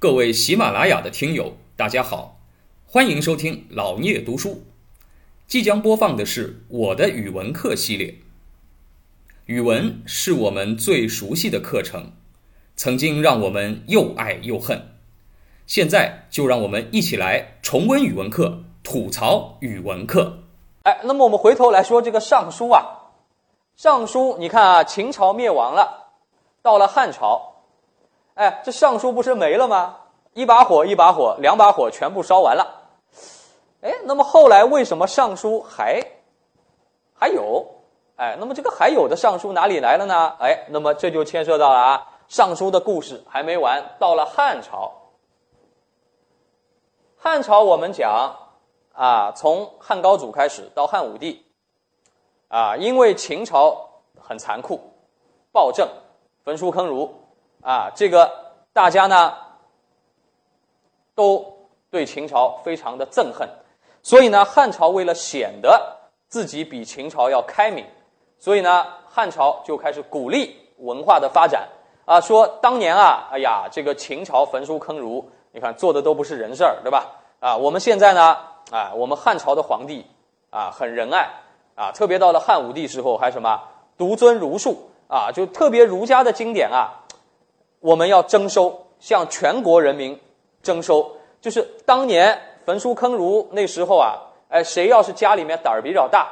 各位喜马拉雅的听友，大家好，欢迎收听老聂读书。即将播放的是我的语文课系列。语文是我们最熟悉的课程，曾经让我们又爱又恨。现在就让我们一起来重温语文课，吐槽语文课。哎，那么我们回头来说这个《尚书》啊，《尚书》，你看啊，秦朝灭亡了，到了汉朝，哎，这《尚书》不是没了吗？一把火，一把火，两把火，全部烧完了。哎，那么后来为什么《尚书》还还有？哎，那么这个还有的《尚书》哪里来了呢？哎，那么这就牵涉到了啊，《尚书》的故事还没完，到了汉朝。汉朝我们讲啊，从汉高祖开始到汉武帝，啊，因为秦朝很残酷、暴政、焚书坑儒啊，这个大家呢都对秦朝非常的憎恨。所以呢，汉朝为了显得自己比秦朝要开明，所以呢，汉朝就开始鼓励文化的发展啊。说当年啊，哎呀，这个秦朝焚书坑儒，你看做的都不是人事儿，对吧？啊，我们现在呢，啊，我们汉朝的皇帝啊，很仁爱啊，特别到了汉武帝时候，还什么独尊儒术啊，就特别儒家的经典啊，我们要征收，向全国人民征收，就是当年。焚书坑儒那时候啊，哎，谁要是家里面胆儿比较大，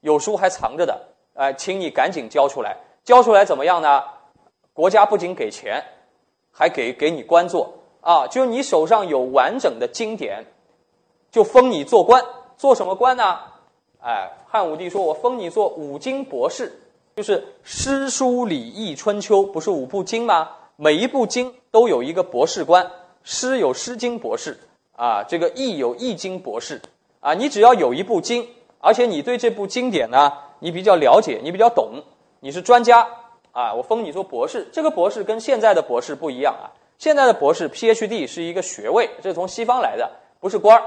有书还藏着的，哎，请你赶紧交出来。交出来怎么样呢？国家不仅给钱，还给给你官做啊，就是你手上有完整的经典，就封你做官。做什么官呢？哎，汉武帝说我封你做五经博士，就是诗书礼易春秋不是五部经吗？每一部经都有一个博士官，诗有诗经博士。啊，这个易有易经博士啊，你只要有一部经，而且你对这部经典呢，你比较了解，你比较懂，你是专家啊，我封你做博士。这个博士跟现在的博士不一样啊，现在的博士 PhD 是一个学位，这是从西方来的，不是官儿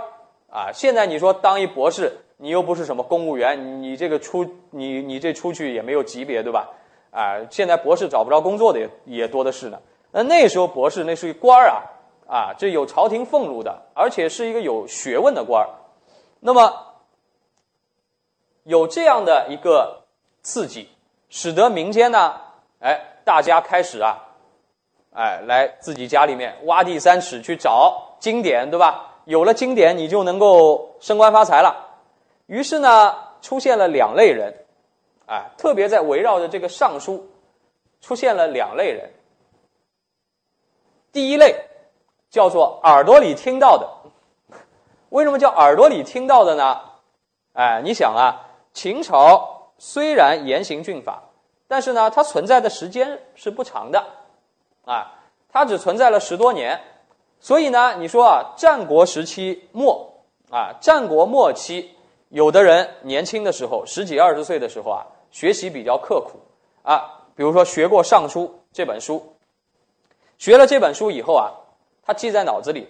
啊。现在你说当一博士，你又不是什么公务员，你这个出你你这出去也没有级别，对吧？啊，现在博士找不着工作的也也多的是呢。那那时候博士那是官儿啊。啊，这有朝廷俸禄的，而且是一个有学问的官儿。那么有这样的一个刺激，使得民间呢，哎，大家开始啊，哎，来自己家里面挖地三尺去找经典，对吧？有了经典，你就能够升官发财了。于是呢，出现了两类人，哎，特别在围绕着这个尚书，出现了两类人。第一类。叫做耳朵里听到的，为什么叫耳朵里听到的呢？哎，你想啊，秦朝虽然严刑峻法，但是呢，它存在的时间是不长的，啊，它只存在了十多年，所以呢，你说啊，战国时期末啊，战国末期，有的人年轻的时候，十几二十岁的时候啊，学习比较刻苦啊，比如说学过《尚书》这本书，学了这本书以后啊。他记在脑子里，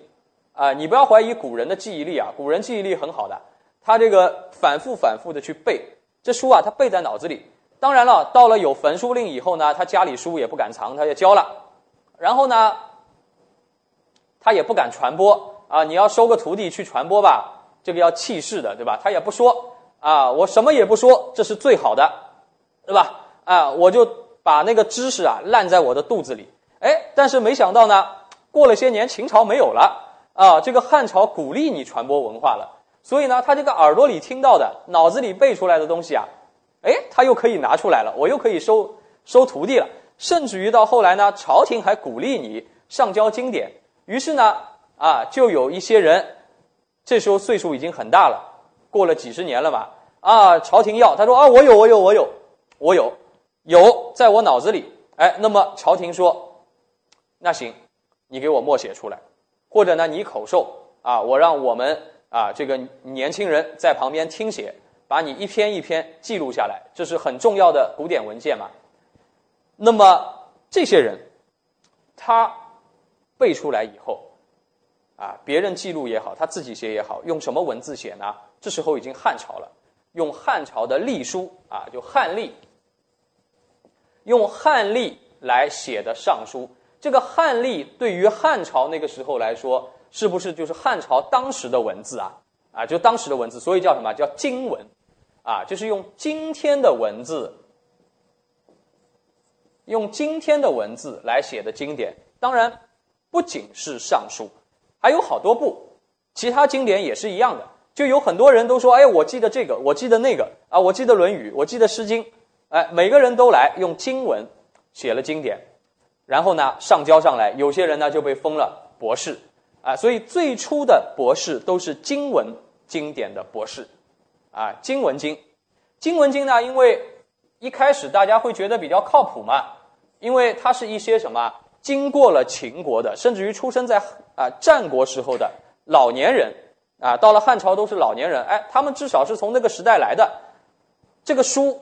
啊，你不要怀疑古人的记忆力啊，古人记忆力很好的，他这个反复反复的去背这书啊，他背在脑子里。当然了，到了有焚书令以后呢，他家里书也不敢藏，他也交了。然后呢，他也不敢传播啊，你要收个徒弟去传播吧，这个要气势的，对吧？他也不说啊，我什么也不说，这是最好的，对吧？啊，我就把那个知识啊烂在我的肚子里。哎，但是没想到呢。过了些年，秦朝没有了啊，这个汉朝鼓励你传播文化了，所以呢，他这个耳朵里听到的、脑子里背出来的东西啊，哎，他又可以拿出来了，我又可以收收徒弟了，甚至于到后来呢，朝廷还鼓励你上交经典，于是呢，啊，就有一些人，这时候岁数已经很大了，过了几十年了吧，啊，朝廷要他说啊，我有，我有，我有，我有，有在我脑子里，哎，那么朝廷说，那行。你给我默写出来，或者呢，你口授啊，我让我们啊这个年轻人在旁边听写，把你一篇一篇记录下来，这是很重要的古典文件嘛。那么这些人，他背出来以后，啊，别人记录也好，他自己写也好，用什么文字写呢？这时候已经汉朝了，用汉朝的隶书啊，就汉隶，用汉隶来写的尚书。这个汉隶对于汉朝那个时候来说，是不是就是汉朝当时的文字啊？啊，就当时的文字，所以叫什么叫今文？啊，就是用今天的文字，用今天的文字来写的经典。当然，不仅是《尚书》，还有好多部其他经典也是一样的。就有很多人都说：“哎，我记得这个，我记得那个啊，我记得《论语》，我记得《诗经》。”哎，每个人都来用经文写了经典，然后呢上交上来，有些人呢就被封了博士啊。所以最初的博士都是经文经典的博士啊。经文经，经文经呢，因为一开始大家会觉得比较靠谱嘛，因为它是一些什么经过了秦国的，甚至于出生在啊战国时候的老年人啊，到了汉朝都是老年人，哎，他们至少是从那个时代来的，这个书。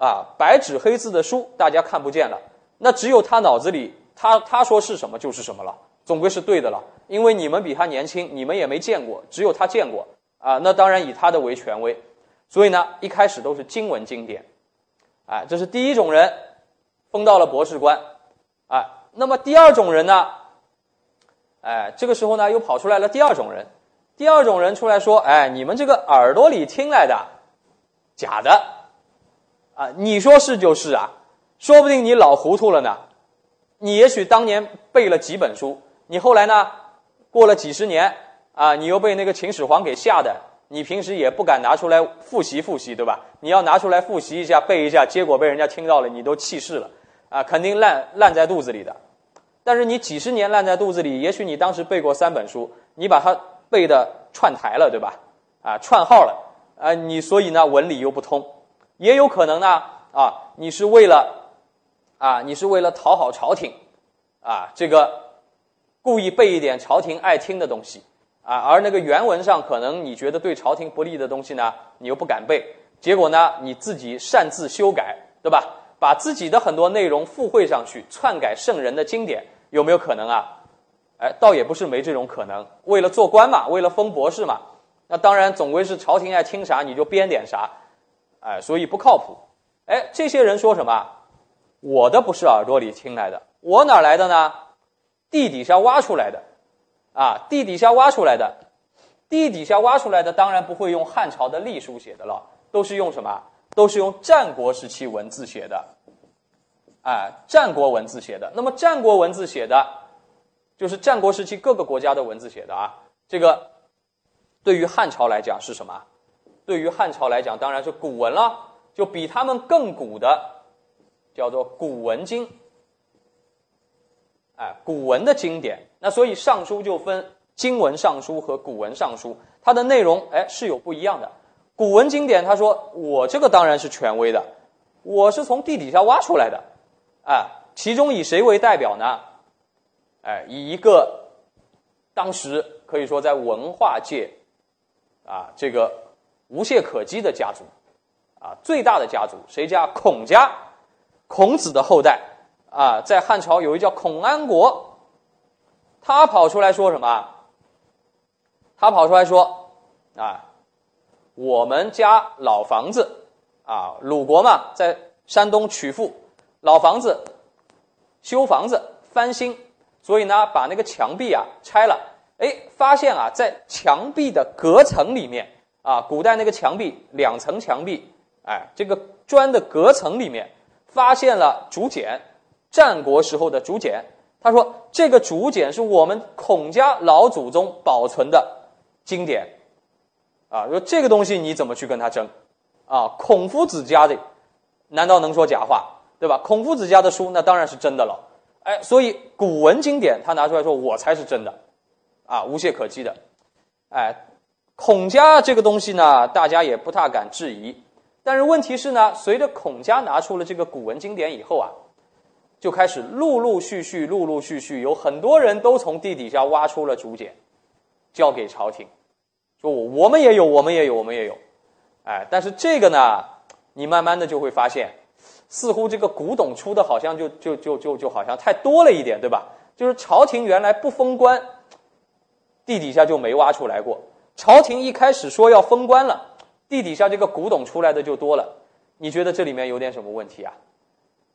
啊，白纸黑字的书大家看不见了，那只有他脑子里，他他说是什么就是什么了，总归是对的了。因为你们比他年轻，你们也没见过，只有他见过啊。那当然以他的为权威，所以呢，一开始都是经文经典，哎，这是第一种人，封到了博士官，啊，那么第二种人呢，哎，这个时候呢又跑出来了第二种人，第二种人出来说，哎，你们这个耳朵里听来的，假的。啊，你说是就是啊，说不定你老糊涂了呢。你也许当年背了几本书，你后来呢，过了几十年啊，你又被那个秦始皇给吓的，你平时也不敢拿出来复习复习，对吧？你要拿出来复习一下，背一下，结果被人家听到了，你都气势了啊，肯定烂烂在肚子里的。但是你几十年烂在肚子里，也许你当时背过三本书，你把它背的串台了，对吧？啊，串号了啊，你所以呢，文理又不通。也有可能呢，啊，你是为了，啊，你是为了讨好朝廷，啊，这个故意背一点朝廷爱听的东西，啊，而那个原文上可能你觉得对朝廷不利的东西呢，你又不敢背，结果呢，你自己擅自修改，对吧？把自己的很多内容附会上去，篡改圣人的经典，有没有可能啊？哎，倒也不是没这种可能。为了做官嘛，为了封博士嘛，那当然总归是朝廷爱听啥你就编点啥。哎，所以不靠谱。哎，这些人说什么？我的不是耳朵里听来的，我哪来的呢？地底下挖出来的，啊，地底下挖出来的，地底下挖出来的，当然不会用汉朝的隶书写的了，都是用什么？都是用战国时期文字写的，哎，战国文字写的。那么战国文字写的，就是战国时期各个国家的文字写的啊。这个对于汉朝来讲是什么？对于汉朝来讲，当然是古文了，就比他们更古的，叫做古文经。哎，古文的经典。那所以《尚书》就分经文尚书和古文尚书，它的内容哎是有不一样的。古文经典，他说我这个当然是权威的，我是从地底下挖出来的。哎，其中以谁为代表呢？哎，以一个当时可以说在文化界啊这个。无懈可击的家族，啊，最大的家族谁家？孔家，孔子的后代啊，在汉朝有一叫孔安国，他跑出来说什么？他跑出来说啊，我们家老房子啊，鲁国嘛，在山东曲阜，老房子修房子翻新，所以呢，把那个墙壁啊拆了，哎，发现啊，在墙壁的隔层里面。啊，古代那个墙壁两层墙壁，哎，这个砖的隔层里面发现了竹简，战国时候的竹简。他说这个竹简是我们孔家老祖宗保存的经典，啊，说这个东西你怎么去跟他争？啊，孔夫子家的难道能说假话？对吧？孔夫子家的书那当然是真的了。哎，所以古文经典他拿出来说我才是真的，啊，无懈可击的，哎。孔家这个东西呢，大家也不大敢质疑。但是问题是呢，随着孔家拿出了这个古文经典以后啊，就开始陆陆续续、陆陆续续有很多人都从地底下挖出了竹简，交给朝廷，说我们也有，我们也有，我们也有。哎，但是这个呢，你慢慢的就会发现，似乎这个古董出的好像就就就就就好像太多了一点，对吧？就是朝廷原来不封官，地底下就没挖出来过。朝廷一开始说要封官了，地底下这个古董出来的就多了。你觉得这里面有点什么问题啊？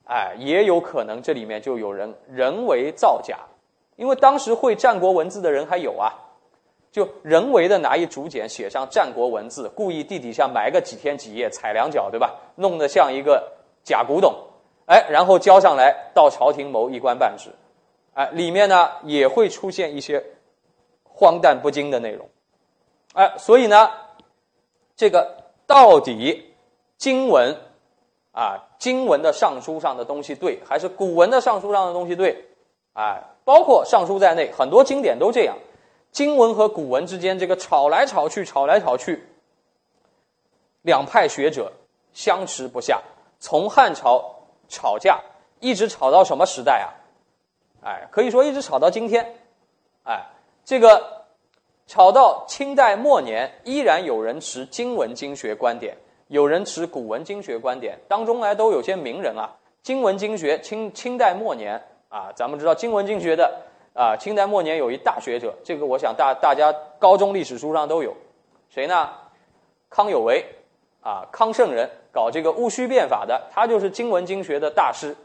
哎，也有可能这里面就有人人为造假，因为当时会战国文字的人还有啊，就人为的拿一竹简写上战国文字，故意地底下埋个几天几夜踩两脚，对吧？弄得像一个假古董，哎，然后交上来到朝廷谋一官半职，哎，里面呢也会出现一些荒诞不经的内容，哎，所以呢，这个到底经文。啊，经文的尚书上的东西对，还是古文的尚书上的东西对？哎，包括尚书在内，很多经典都这样。经文和古文之间这个吵来吵去，吵来吵去，两派学者相持不下。从汉朝吵架，一直吵到什么时代啊？哎，可以说一直吵到今天。哎，这个吵到清代末年，依然有人持经文经学观点。有人持古文经学观点，当中呢都有些名人啊。经文经学，清清代末年啊，咱们知道经文经学的啊，清代末年有一大学者，这个我想大大家高中历史书上都有，谁呢？康有为啊，康圣人搞这个戊戌变法的，他就是经文经学的大师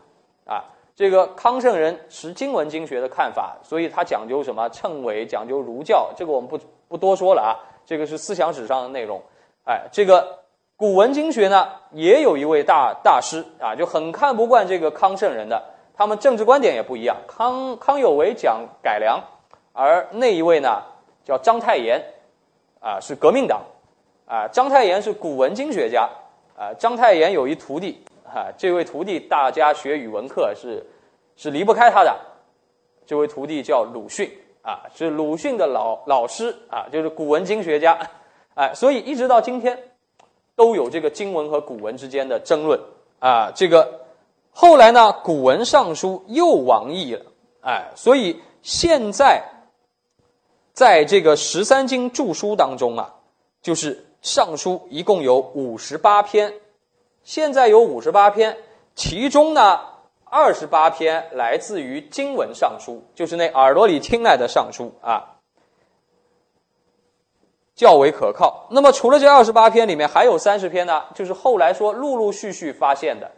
啊。这个康圣人持经文经学的看法，所以他讲究什么称谓，讲究儒教，这个我们不不多说了啊，这个是思想史上的内容。哎，这个。古文经学呢，也有一位大大师啊，就很看不惯这个康圣人的，他们政治观点也不一样。康康有为讲改良，而那一位呢叫章太炎，啊是革命党，啊章太炎是古文经学家，啊章太炎有一徒弟，哈这位徒弟大家学语文课是是离不开他的，这位徒弟叫鲁迅，啊是鲁迅的老老师啊，就是古文经学家，哎，所以一直到今天。都有这个经文和古文之间的争论。啊，这个后来呢，古文尚书又亡佚了，哎，所以现在在这个十三经注疏当中啊，就是尚书一共有五十八篇，现在有五十八篇，其中呢二十八篇来自于经文尚书，就是那耳朵里听来的尚书啊。较为可靠。那么，除了这二十八篇里面，还有三十篇呢，就是后来说陆陆续续发现的，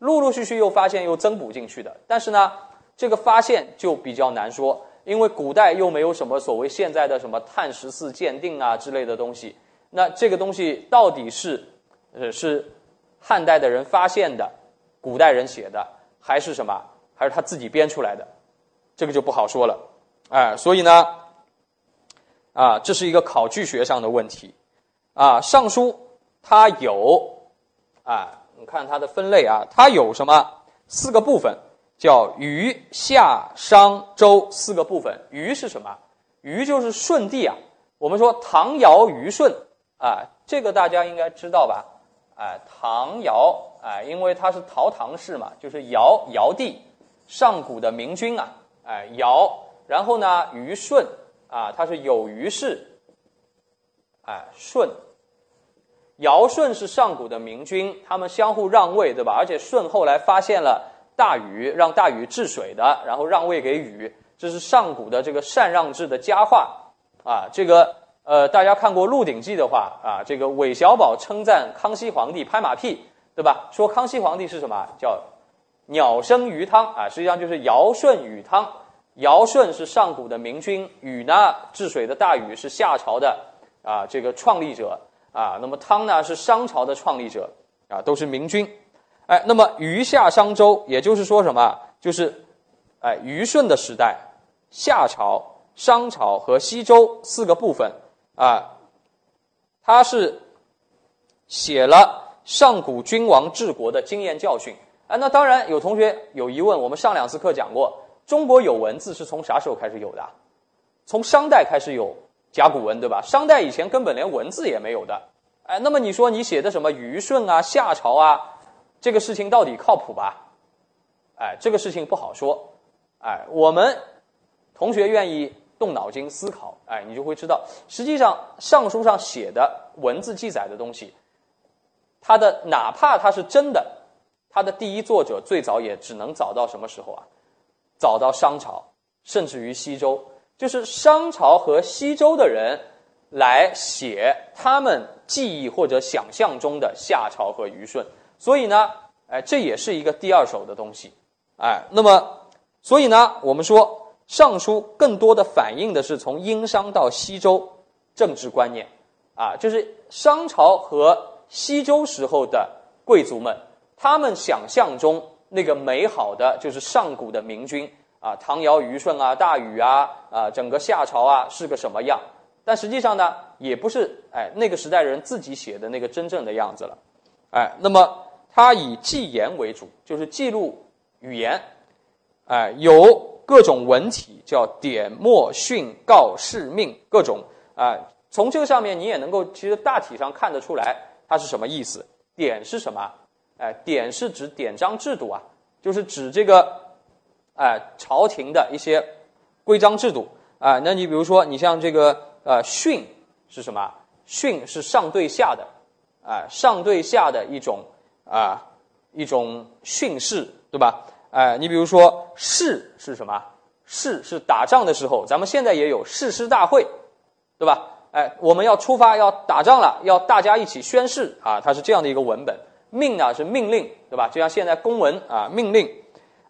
陆陆续续又发现又增补进去的。但是呢，这个发现就比较难说，因为古代又没有什么所谓现在的什么碳十四鉴定啊之类的东西。那这个东西到底是呃是汉代的人发现的，古代人写的，还是什么？还是他自己编出来的？这个就不好说了。哎，所以呢。啊，这是一个考据学上的问题，啊，尚书它有，啊，你看它的分类啊，它有什么四个部分，叫虞、夏、商、周四个部分。虞是什么？虞就是舜帝啊。我们说唐尧虞舜啊，这个大家应该知道吧？哎，唐尧哎，因为他是陶唐氏嘛，就是尧尧帝，上古的明君啊，哎，尧，然后呢，虞舜。啊，他是有虞氏，哎，舜、尧、舜是上古的明君，他们相互让位，对吧？而且舜后来发现了大禹，让大禹治水的，然后让位给禹，这是上古的这个禅让制的佳话啊。这个呃，大家看过《鹿鼎记》的话啊，这个韦小宝称赞康熙皇帝拍马屁，对吧？说康熙皇帝是什么？叫鸟生鱼汤啊，实际上就是尧舜禹汤。尧舜是上古的明君，禹呢治水的大禹是夏朝的啊这个创立者啊，那么汤呢是商朝的创立者啊，都是明君。哎，那么禹夏商周，也就是说什么？就是哎虞舜的时代，夏朝、商朝和西周四个部分啊，他是写了上古君王治国的经验教训。哎，那当然有同学有疑问，我们上两次课讲过。中国有文字是从啥时候开始有的？从商代开始有甲骨文，对吧？商代以前根本连文字也没有的。哎，那么你说你写的什么虞舜啊、夏朝啊，这个事情到底靠谱吧？哎，这个事情不好说。哎，我们同学愿意动脑筋思考，哎，你就会知道，实际上尚书上写的文字记载的东西，它的哪怕它是真的，它的第一作者最早也只能找到什么时候啊？早到商朝，甚至于西周，就是商朝和西周的人来写他们记忆或者想象中的夏朝和虞舜。所以呢，哎，这也是一个第二手的东西，哎，那么所以呢，我们说《尚书》更多的反映的是从殷商到西周政治观念，啊，就是商朝和西周时候的贵族们，他们想象中那个美好的就是上古的明君啊，唐尧虞舜啊，大禹啊，啊，整个夏朝啊是个什么样？但实际上呢，也不是哎那个时代人自己写的那个真正的样子了，哎，那么它以记言为主，就是记录语言，哎，有各种文体，叫典、墨、训、告、示、命，各种啊。从这个上面你也能够其实大体上看得出来它是什么意思。典是什么？哎，典是指典章制度啊，就是指这个哎朝廷的一些规章制度啊。那你比如说你像这个。呃，训是什么？训是上对下的，啊，上对下的一种啊，一种训示，对吧？哎，你比如说誓是什么？誓是打仗的时候，咱们现在也有誓师大会，对吧？哎，我们要出发要打仗了，要大家一起宣誓啊，它是这样的一个文本。命呢是命令，对吧？就像现在公文啊，命令。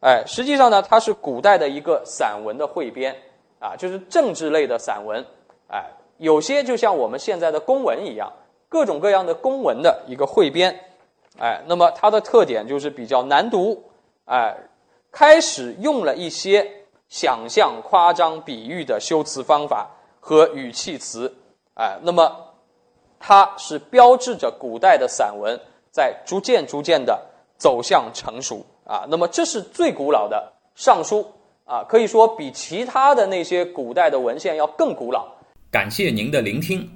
哎，实际上呢，它是古代的一个散文的汇编啊，就是政治类的散文。哎，有些就像我们现在的公文一样，各种各样的公文的一个汇编，哎，那么它的特点就是比较难读，哎，开始用了一些想象、夸张、比喻的修辞方法和语气词，哎，那么它是标志着古代的散文在逐渐、逐渐的走向成熟啊。那么这是最古老的《尚书》啊，可以说比其他的那些古代的文献要更古老。感谢您的聆听。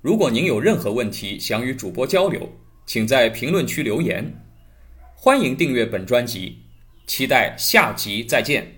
如果您有任何问题想与主播交流，请在评论区留言。欢迎订阅本专辑，期待下集再见。